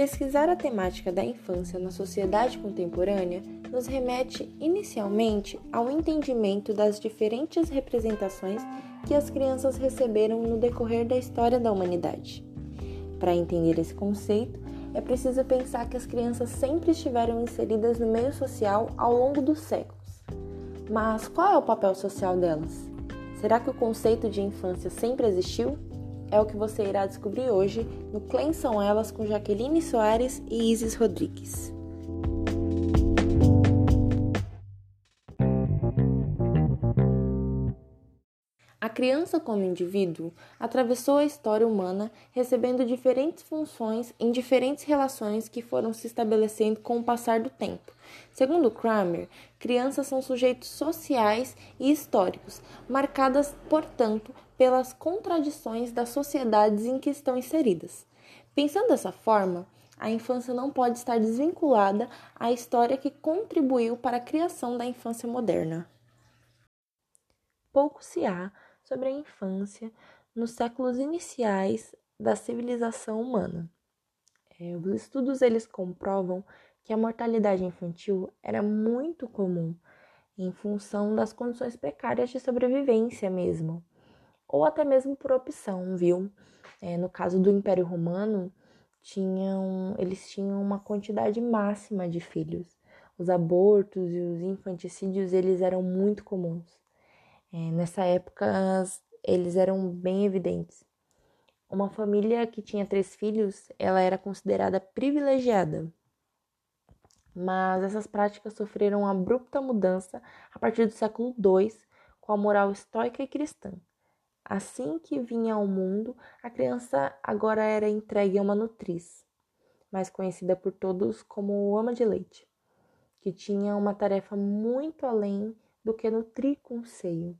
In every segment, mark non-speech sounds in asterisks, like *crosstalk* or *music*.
Pesquisar a temática da infância na sociedade contemporânea nos remete inicialmente ao entendimento das diferentes representações que as crianças receberam no decorrer da história da humanidade. Para entender esse conceito, é preciso pensar que as crianças sempre estiveram inseridas no meio social ao longo dos séculos. Mas qual é o papel social delas? Será que o conceito de infância sempre existiu? É o que você irá descobrir hoje no Quem São Elas com Jaqueline Soares e Isis Rodrigues. A criança, como indivíduo, atravessou a história humana recebendo diferentes funções em diferentes relações que foram se estabelecendo com o passar do tempo. Segundo Kramer, crianças são sujeitos sociais e históricos, marcadas, portanto, pelas contradições das sociedades em que estão inseridas. Pensando dessa forma, a infância não pode estar desvinculada à história que contribuiu para a criação da infância moderna. Pouco se há sobre a infância nos séculos iniciais da civilização humana. É, os estudos eles comprovam que a mortalidade infantil era muito comum em função das condições precárias de sobrevivência mesmo ou até mesmo por opção, viu? É, no caso do Império Romano, tinham, eles tinham uma quantidade máxima de filhos. Os abortos e os infanticídios eles eram muito comuns. É, nessa época, eles eram bem evidentes. Uma família que tinha três filhos, ela era considerada privilegiada. Mas essas práticas sofreram abrupta mudança a partir do século II, com a moral estoica e cristã. Assim que vinha ao mundo, a criança agora era entregue a uma nutriz, mais conhecida por todos como ama de leite, que tinha uma tarefa muito além do que nutrir com o seio.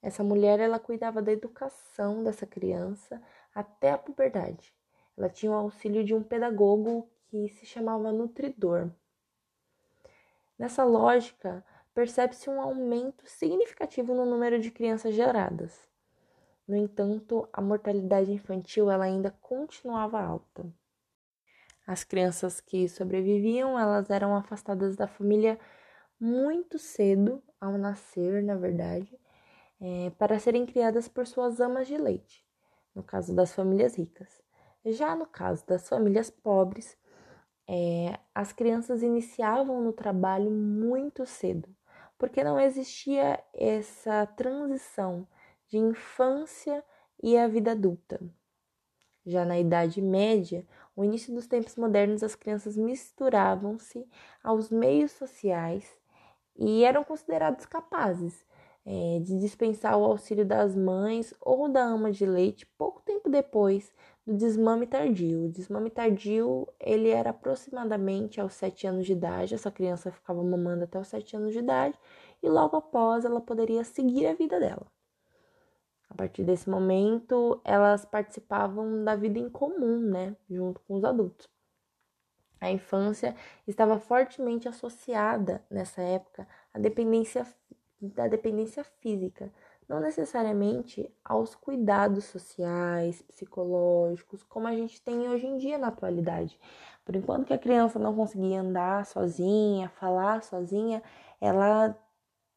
Essa mulher ela cuidava da educação dessa criança até a puberdade. Ela tinha o auxílio de um pedagogo que se chamava nutridor. Nessa lógica, percebe-se um aumento significativo no número de crianças geradas. No entanto, a mortalidade infantil ela ainda continuava alta. As crianças que sobreviviam, elas eram afastadas da família muito cedo, ao nascer, na verdade, é, para serem criadas por suas amas de leite, no caso das famílias ricas. Já no caso das famílias pobres, é, as crianças iniciavam no trabalho muito cedo, porque não existia essa transição de infância e a vida adulta. Já na Idade Média, o início dos tempos modernos, as crianças misturavam-se aos meios sociais e eram considerados capazes é, de dispensar o auxílio das mães ou da ama de leite pouco tempo depois do desmame tardio. O desmame tardio ele era aproximadamente aos 7 anos de idade, essa criança ficava mamando até os 7 anos de idade e logo após ela poderia seguir a vida dela. A partir desse momento, elas participavam da vida em comum, né, junto com os adultos. A infância estava fortemente associada nessa época à dependência da dependência física, não necessariamente aos cuidados sociais, psicológicos, como a gente tem hoje em dia na atualidade. Por enquanto que a criança não conseguia andar sozinha, falar sozinha, ela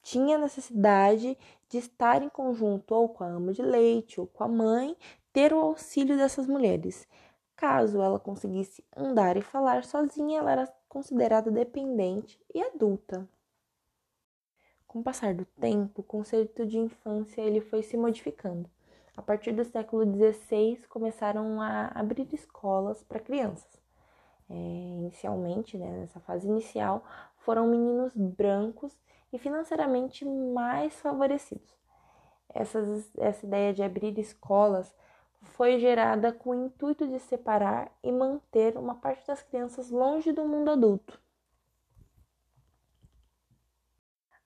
tinha necessidade de estar em conjunto ou com a ama de leite ou com a mãe, ter o auxílio dessas mulheres. Caso ela conseguisse andar e falar sozinha, ela era considerada dependente e adulta. Com o passar do tempo, o conceito de infância ele foi se modificando. A partir do século XVI, começaram a abrir escolas para crianças. É, inicialmente, né, nessa fase inicial, foram meninos brancos e financeiramente mais favorecidos. Essas, essa ideia de abrir escolas foi gerada com o intuito de separar e manter uma parte das crianças longe do mundo adulto.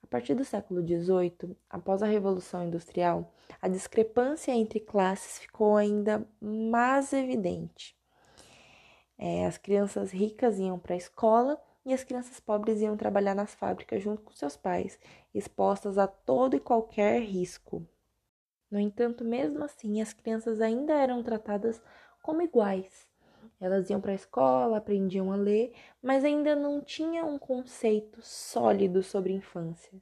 A partir do século XVIII, após a Revolução Industrial, a discrepância entre classes ficou ainda mais evidente. É, as crianças ricas iam para a escola e as crianças pobres iam trabalhar nas fábricas junto com seus pais, expostas a todo e qualquer risco. No entanto, mesmo assim, as crianças ainda eram tratadas como iguais. Elas iam para a escola, aprendiam a ler, mas ainda não tinha um conceito sólido sobre infância.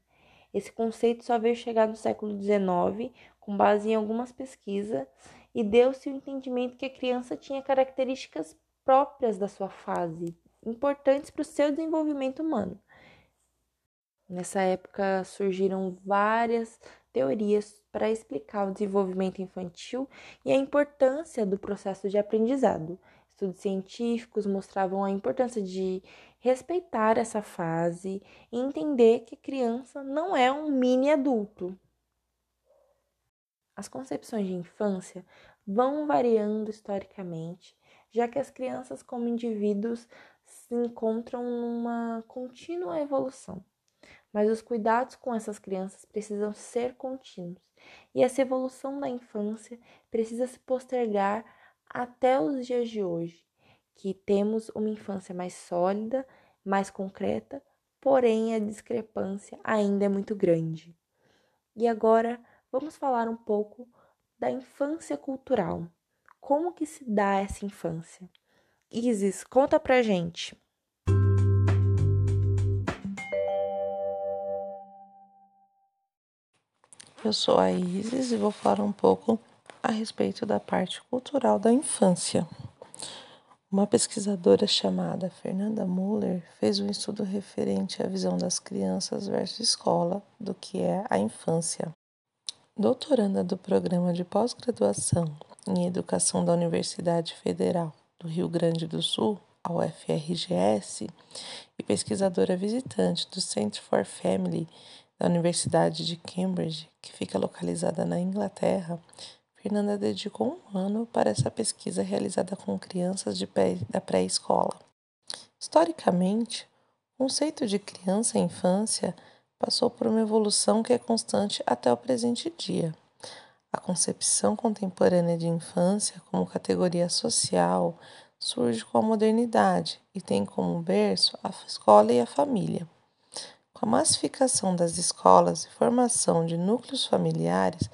Esse conceito só veio chegar no século XIX, com base em algumas pesquisas, e deu-se o entendimento que a criança tinha características próprias da sua fase, importantes para o seu desenvolvimento humano. Nessa época surgiram várias teorias para explicar o desenvolvimento infantil e a importância do processo de aprendizado. Estudos científicos mostravam a importância de respeitar essa fase e entender que a criança não é um mini adulto. As concepções de infância vão variando historicamente, já que as crianças, como indivíduos, se encontram numa contínua evolução. Mas os cuidados com essas crianças precisam ser contínuos, e essa evolução da infância precisa se postergar até os dias de hoje, que temos uma infância mais sólida, mais concreta, porém a discrepância ainda é muito grande. E agora vamos falar um pouco da infância cultural. Como que se dá essa infância? Isis, conta pra gente. Eu sou a Isis e vou falar um pouco a respeito da parte cultural da infância. Uma pesquisadora chamada Fernanda Muller fez um estudo referente à visão das crianças versus escola do que é a infância. Doutoranda do programa de pós-graduação em Educação da Universidade Federal do Rio Grande do Sul, a UFRGS, e pesquisadora visitante do Center for Family da Universidade de Cambridge, que fica localizada na Inglaterra, Fernanda dedicou um ano para essa pesquisa realizada com crianças pré, da pré-escola. Historicamente, o conceito de criança e infância passou por uma evolução que é constante até o presente dia. A concepção contemporânea de infância como categoria social surge com a modernidade e tem como berço a escola e a família. Com a massificação das escolas e formação de núcleos familiares,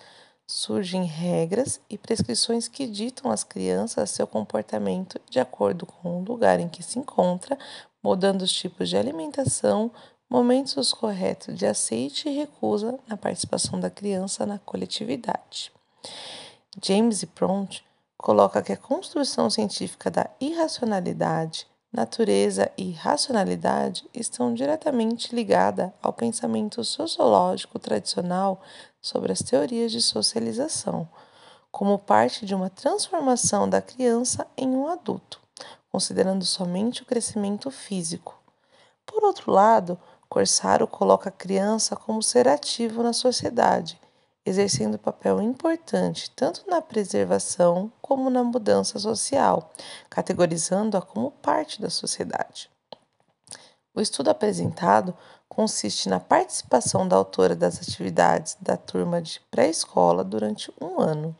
surgem regras e prescrições que ditam às crianças seu comportamento de acordo com o lugar em que se encontra, mudando os tipos de alimentação, momentos corretos de aceite e recusa na participação da criança na coletividade. James Pront coloca que a construção científica da irracionalidade, natureza e racionalidade estão diretamente ligadas ao pensamento sociológico tradicional sobre as teorias de socialização, como parte de uma transformação da criança em um adulto, considerando somente o crescimento físico. Por outro lado, Corsaro coloca a criança como ser ativo na sociedade, exercendo papel importante tanto na preservação como na mudança social, categorizando-a como parte da sociedade. O estudo apresentado consiste na participação da autora das atividades da turma de pré-escola durante um ano.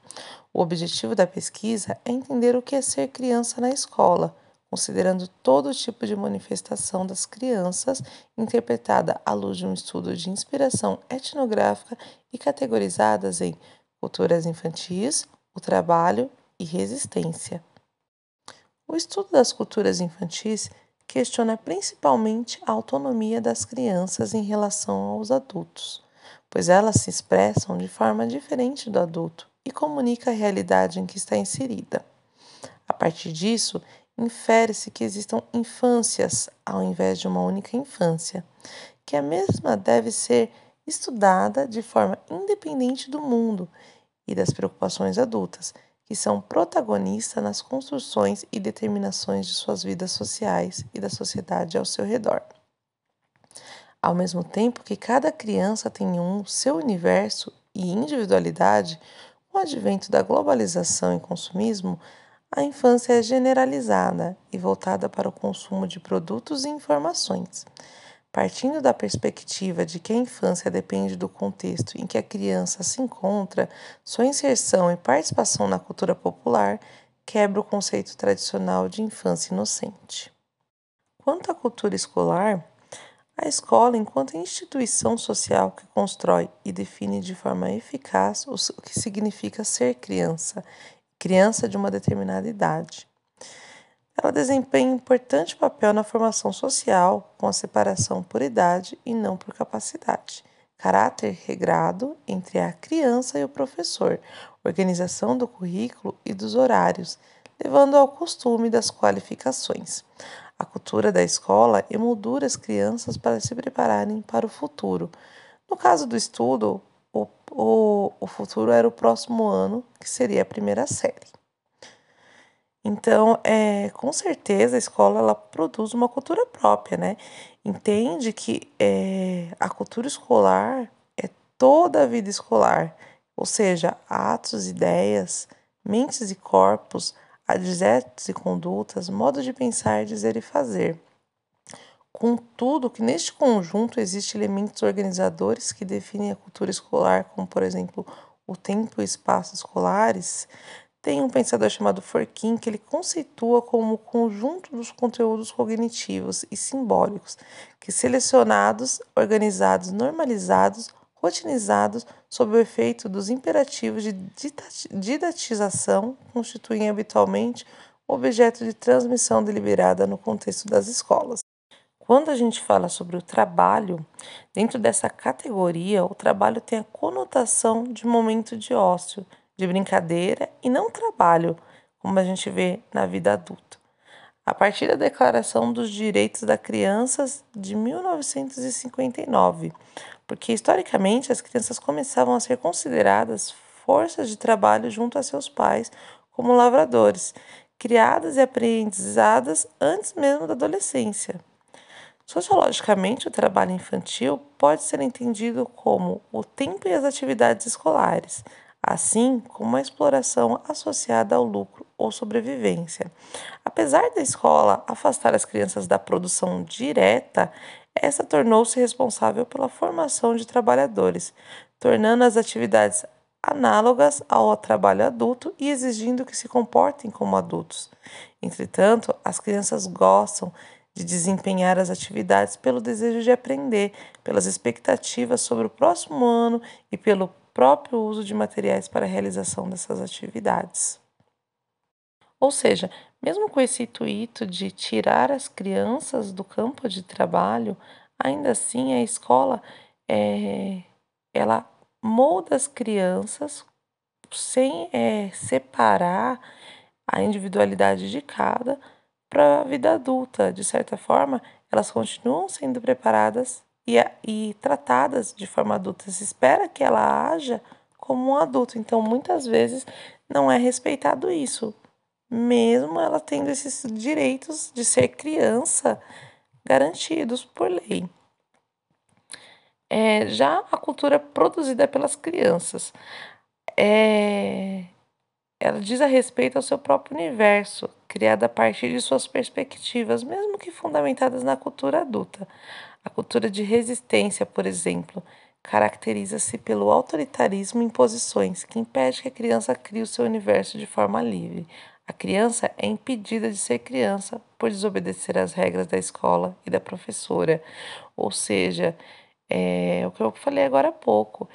O objetivo da pesquisa é entender o que é ser criança na escola, considerando todo tipo de manifestação das crianças, interpretada à luz de um estudo de inspiração etnográfica e categorizadas em culturas infantis, o trabalho e resistência. O estudo das culturas infantis questiona principalmente a autonomia das crianças em relação aos adultos, pois elas se expressam de forma diferente do adulto e comunica a realidade em que está inserida. A partir disso, infere-se que existam infâncias ao invés de uma única infância, que a mesma deve ser estudada de forma independente do mundo e das preocupações adultas que são protagonistas nas construções e determinações de suas vidas sociais e da sociedade ao seu redor. Ao mesmo tempo que cada criança tem um seu universo e individualidade, com o advento da globalização e consumismo, a infância é generalizada e voltada para o consumo de produtos e informações. Partindo da perspectiva de que a infância depende do contexto em que a criança se encontra, sua inserção e participação na cultura popular quebra o conceito tradicional de infância inocente. Quanto à cultura escolar, a escola, enquanto instituição social que constrói e define de forma eficaz o que significa ser criança, criança de uma determinada idade. ela desempenha importante papel na formação social, com a separação por idade e não por capacidade. Caráter regrado entre a criança e o professor, organização do currículo e dos horários, levando ao costume das qualificações. A cultura da escola emoldura as crianças para se prepararem para o futuro. No caso do estudo, o, o, futuro era o próximo ano, que seria a primeira série. Então, é, com certeza a escola ela produz uma cultura própria, né? Entende que é, a cultura escolar é toda a vida escolar, ou seja, atos, ideias, mentes e corpos, adjetos e condutas, modo de pensar, dizer e fazer. Contudo, que neste conjunto existem elementos organizadores que definem a cultura escolar, como por exemplo o tempo e espaço escolares, tem um pensador chamado Forkin que ele conceitua como o conjunto dos conteúdos cognitivos e simbólicos que selecionados, organizados, normalizados, rotinizados sob o efeito dos imperativos de didatização constituem habitualmente objeto de transmissão deliberada no contexto das escolas. Quando a gente fala sobre o trabalho, dentro dessa categoria, o trabalho tem a conotação de momento de ócio, de brincadeira e não trabalho, como a gente vê na vida adulta. A partir da Declaração dos Direitos da Criança de 1959, porque historicamente as crianças começavam a ser consideradas forças de trabalho junto a seus pais como lavradores, criadas e aprendizadas antes mesmo da adolescência. Sociologicamente, o trabalho infantil pode ser entendido como o tempo e as atividades escolares, assim como a exploração associada ao lucro ou sobrevivência. Apesar da escola afastar as crianças da produção direta, essa tornou-se responsável pela formação de trabalhadores, tornando as atividades análogas ao trabalho adulto e exigindo que se comportem como adultos. Entretanto, as crianças gostam de desempenhar as atividades pelo desejo de aprender, pelas expectativas sobre o próximo ano e pelo próprio uso de materiais para a realização dessas atividades. Ou seja, mesmo com esse intuito de tirar as crianças do campo de trabalho, ainda assim a escola é, ela molda as crianças sem é, separar a individualidade de cada para a vida adulta. De certa forma, elas continuam sendo preparadas e, e tratadas de forma adulta. Se espera que ela haja como um adulto. Então, muitas vezes não é respeitado isso, mesmo ela tendo esses direitos de ser criança garantidos por lei. É, já a cultura produzida pelas crianças, é, ela diz a respeito ao seu próprio universo, criado a partir de suas perspectivas, mesmo que fundamentadas na cultura adulta. A cultura de resistência, por exemplo, caracteriza-se pelo autoritarismo em posições que impede que a criança crie o seu universo de forma livre. A criança é impedida de ser criança por desobedecer às regras da escola e da professora. Ou seja, é o que eu falei agora há pouco.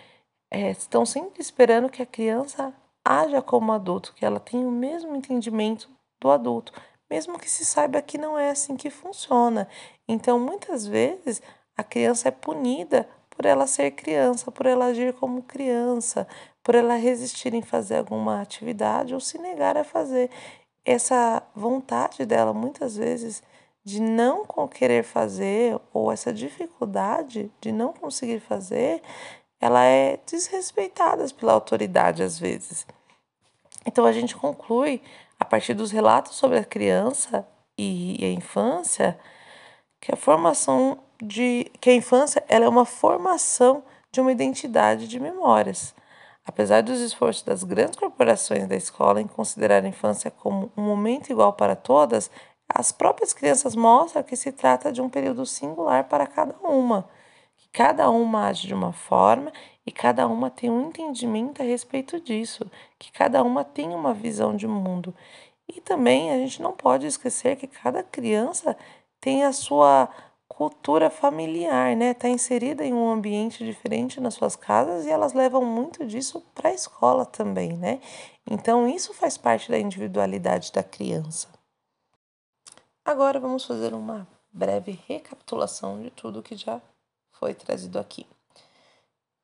É, estão sempre esperando que a criança haja como adulto, que ela tenha o mesmo entendimento do adulto mesmo que se saiba que não é assim que funciona. Então, muitas vezes, a criança é punida por ela ser criança, por ela agir como criança, por ela resistir em fazer alguma atividade ou se negar a fazer. Essa vontade dela, muitas vezes, de não querer fazer, ou essa dificuldade de não conseguir fazer, ela é desrespeitada pela autoridade às vezes. Então a gente conclui a partir dos relatos sobre a criança e a infância, que a formação de que a infância ela é uma formação de uma identidade de memórias. Apesar dos esforços das grandes corporações da escola em considerar a infância como um momento igual para todas, as próprias crianças mostram que se trata de um período singular para cada uma, cada uma age de uma forma e cada uma tem um entendimento a respeito disso, que cada uma tem uma visão de mundo. E também a gente não pode esquecer que cada criança tem a sua cultura familiar, né? Está inserida em um ambiente diferente nas suas casas e elas levam muito disso para a escola também, né? Então isso faz parte da individualidade da criança. Agora vamos fazer uma breve recapitulação de tudo que já foi trazido aqui.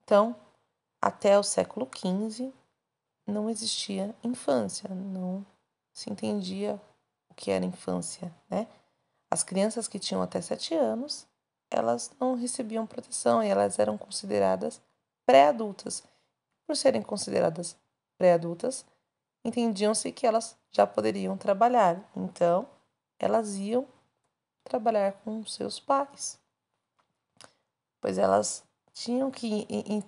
Então, até o século XV não existia infância, não se entendia o que era infância, né? As crianças que tinham até sete anos, elas não recebiam proteção e elas eram consideradas pré-adultas. Por serem consideradas pré-adultas, entendiam-se que elas já poderiam trabalhar. Então, elas iam trabalhar com seus pais. Pois elas tinham que.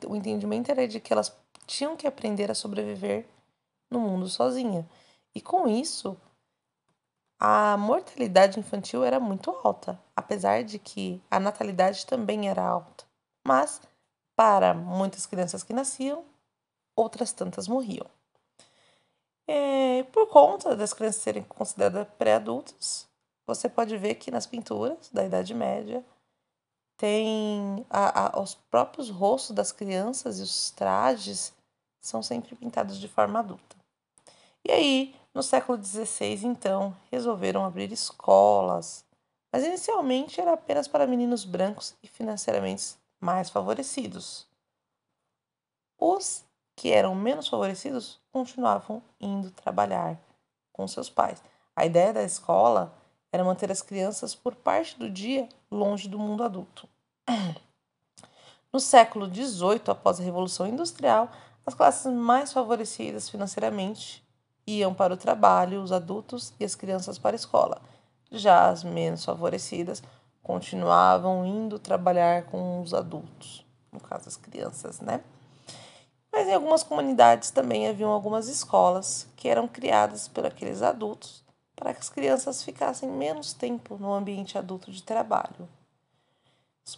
O entendimento era de que elas tinham que aprender a sobreviver no mundo sozinha. E com isso, a mortalidade infantil era muito alta, apesar de que a natalidade também era alta. Mas, para muitas crianças que nasciam, outras tantas morriam. É, por conta das crianças serem consideradas pré-adultas, você pode ver que nas pinturas da Idade Média tem a, a, os próprios rostos das crianças e os trajes são sempre pintados de forma adulta. E aí, no século XVI, então, resolveram abrir escolas, mas inicialmente era apenas para meninos brancos e financeiramente mais favorecidos. Os que eram menos favorecidos continuavam indo trabalhar com seus pais. A ideia da escola era manter as crianças por parte do dia longe do mundo adulto. No século XVIII, após a Revolução Industrial, as classes mais favorecidas financeiramente iam para o trabalho, os adultos e as crianças para a escola. Já as menos favorecidas continuavam indo trabalhar com os adultos, no caso as crianças, né? Mas em algumas comunidades também haviam algumas escolas que eram criadas por aqueles adultos para que as crianças ficassem menos tempo no ambiente adulto de trabalho.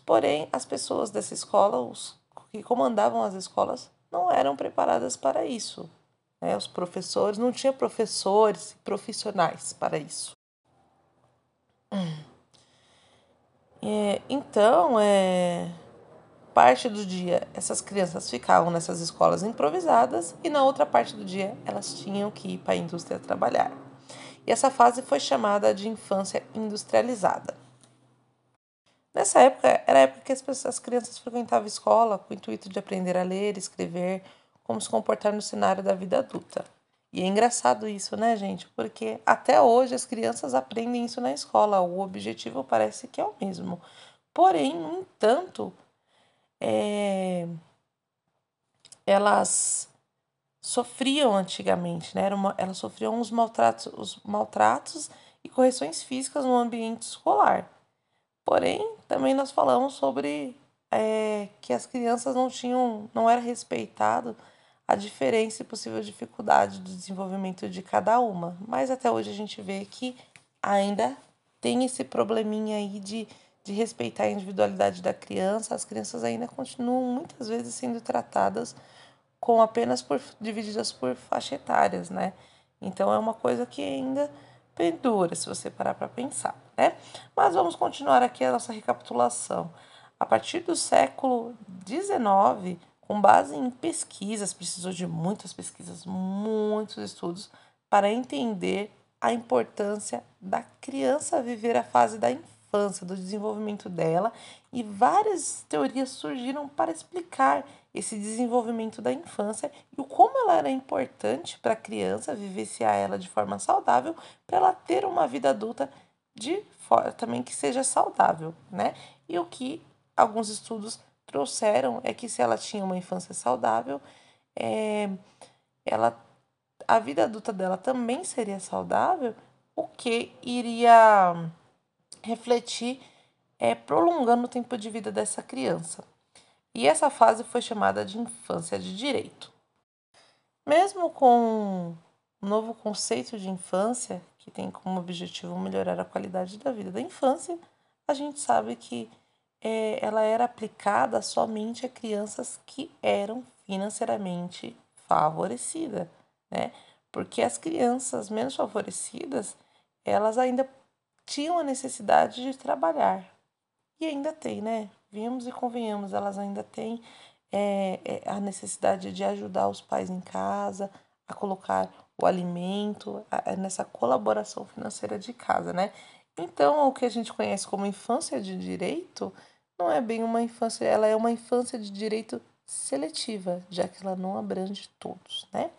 Porém, as pessoas dessa escola, os que comandavam as escolas, não eram preparadas para isso. Né? Os professores, não tinha professores profissionais para isso. *clears throat* É, então, é, parte do dia essas crianças ficavam nessas escolas improvisadas e na outra parte do dia elas tinham que ir para a indústria trabalhar. E essa fase foi chamada de infância industrializada. Nessa época, era a época que as, pessoas, as crianças frequentavam escola com o intuito de aprender a ler, escrever, como se comportar no cenário da vida adulta. E é engraçado isso, né, gente? Porque até hoje as crianças aprendem isso na escola. O objetivo parece que é o mesmo. Porém, no entanto, é... elas sofriam antigamente, né? Era uma, elas sofriam os maltratos, os maltratos e correções físicas no ambiente escolar. Porém, também nós falamos sobre é, que as crianças não tinham, não era respeitado a diferença e possível dificuldade do desenvolvimento de cada uma. Mas até hoje a gente vê que ainda tem esse probleminha aí de, de respeitar a individualidade da criança. As crianças ainda continuam muitas vezes sendo tratadas com apenas por divididas por faixa etárias, né? Então é uma coisa que ainda perdura, se você parar para pensar, né? Mas vamos continuar aqui a nossa recapitulação. A partir do século XIX, com base em pesquisas, precisou de muitas pesquisas, muitos estudos para entender a importância da criança viver a fase da infância, do desenvolvimento dela, e várias teorias surgiram para explicar esse desenvolvimento da infância e o como ela era importante para a criança vivenciar ela de forma saudável, para ela ter uma vida adulta de forma também que seja saudável, né? E o que alguns estudos trouxeram é que se ela tinha uma infância saudável, é, ela a vida adulta dela também seria saudável, o que iria refletir é, prolongando o tempo de vida dessa criança e essa fase foi chamada de infância de direito. Mesmo com um novo conceito de infância, que tem como objetivo melhorar a qualidade da vida da infância, a gente sabe que é, ela era aplicada somente a crianças que eram financeiramente favorecidas, né? Porque as crianças menos favorecidas, elas ainda tinham a necessidade de trabalhar. E ainda tem, né? Vimos e convenhamos, elas ainda têm é, é, a necessidade de ajudar os pais em casa, a colocar o alimento, a, a, nessa colaboração financeira de casa, né? Então, o que a gente conhece como infância de direito não é bem uma infância, ela é uma infância de direito seletiva, já que ela não abrange todos, né?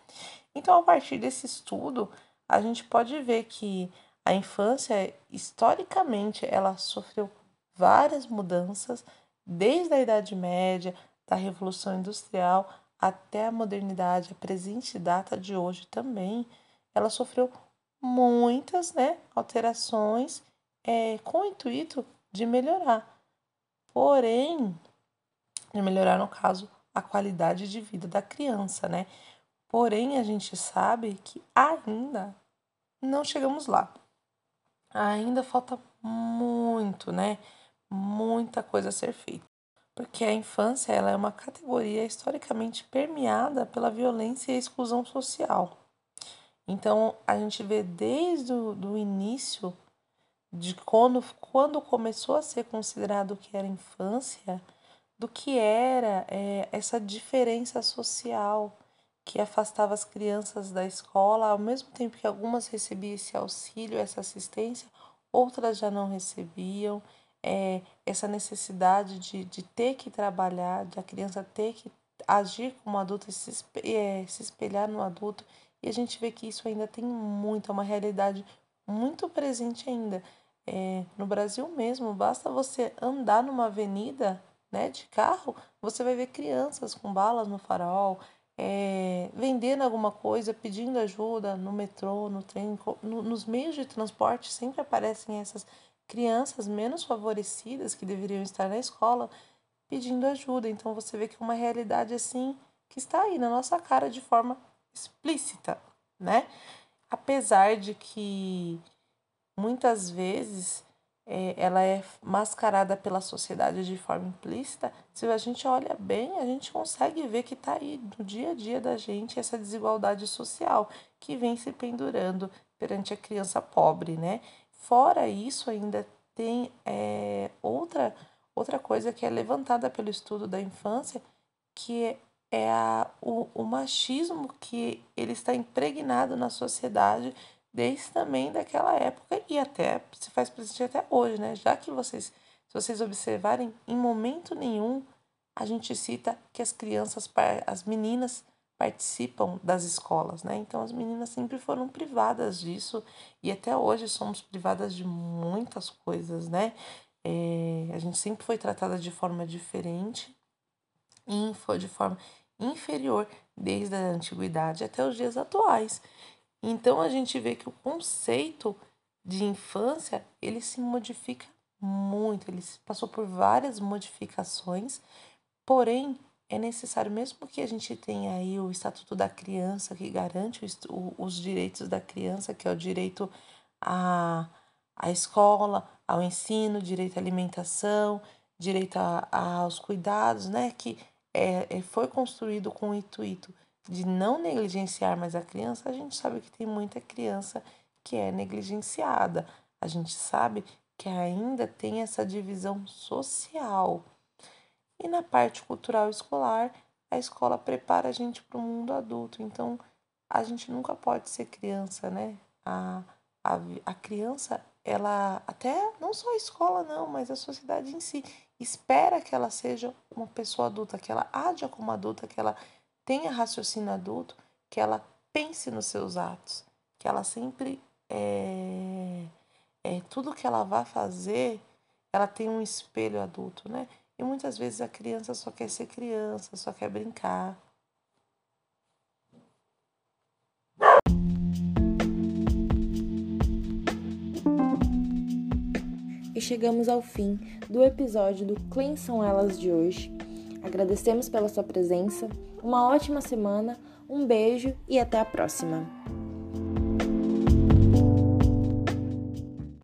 Então, a partir desse estudo, a gente pode ver que a infância, historicamente, ela sofreu várias mudanças, desde a Idade Média, da Revolução Industrial até a modernidade, a presente data de hoje também, ela sofreu muitas né, alterações é, com o intuito de melhorar. Porém, de melhorar, no caso, a qualidade de vida da criança, né? Porém, a gente sabe que ainda não chegamos lá. Ainda falta muito, né? Muita coisa a ser feita. Porque a infância ela é uma categoria historicamente permeada pela violência e exclusão social. Então, a gente vê desde o do início de quando, quando começou a ser considerado o que era infância, do que era é, essa diferença social que afastava as crianças da escola, ao mesmo tempo que algumas recebiam esse auxílio, essa assistência, outras já não recebiam. É, essa necessidade de, de ter que trabalhar, de a criança ter que agir como adulto se, é, se espelhar no adulto e a gente vê que isso ainda tem muito, é uma realidade muito presente ainda. É, no Brasil mesmo, basta você andar numa avenida né, de carro, você vai ver crianças com balas no farol, é, vendendo alguma coisa, pedindo ajuda no metrô, no trem, no, nos meios de transporte sempre aparecem essas crianças menos favorecidas que deveriam estar na escola pedindo ajuda. Então você vê que é uma realidade assim que está aí na nossa cara de forma explícita, né? Apesar de que muitas vezes é, ela é mascarada pela sociedade de forma implícita, se a gente olha bem, a gente consegue ver que está aí no dia a dia da gente essa desigualdade social que vem se pendurando perante a criança pobre, né? Fora isso, ainda tem é, outra, outra coisa que é levantada pelo estudo da infância, que é a, o, o machismo que ele está impregnado na sociedade desde também daquela época e até se faz presente até hoje, né? Já que vocês, se vocês observarem, em momento nenhum a gente cita que as crianças, as meninas participam das escolas, né? Então as meninas sempre foram privadas disso e até hoje somos privadas de muitas coisas, né? É, a gente sempre foi tratada de forma diferente info de forma inferior desde a antiguidade até os dias atuais. Então a gente vê que o conceito de infância ele se modifica muito, ele passou por várias modificações, porém é necessário mesmo que a gente tenha aí o Estatuto da Criança que garante os direitos da criança, que é o direito à, à escola, ao ensino, direito à alimentação, direito a, aos cuidados, né? Que é, é, foi construído com o intuito de não negligenciar mais a criança, a gente sabe que tem muita criança que é negligenciada. A gente sabe que ainda tem essa divisão social. E na parte cultural escolar, a escola prepara a gente para o mundo adulto. Então, a gente nunca pode ser criança, né? A, a, a criança, ela, até não só a escola, não, mas a sociedade em si, espera que ela seja uma pessoa adulta, que ela haja como adulta, que ela tenha raciocínio adulto, que ela pense nos seus atos, que ela sempre é, é tudo que ela vai fazer, ela tem um espelho adulto, né? E muitas vezes a criança só quer ser criança, só quer brincar. e chegamos ao fim do episódio do Quem São Elas de hoje. Agradecemos pela sua presença, uma ótima semana, um beijo e até a próxima!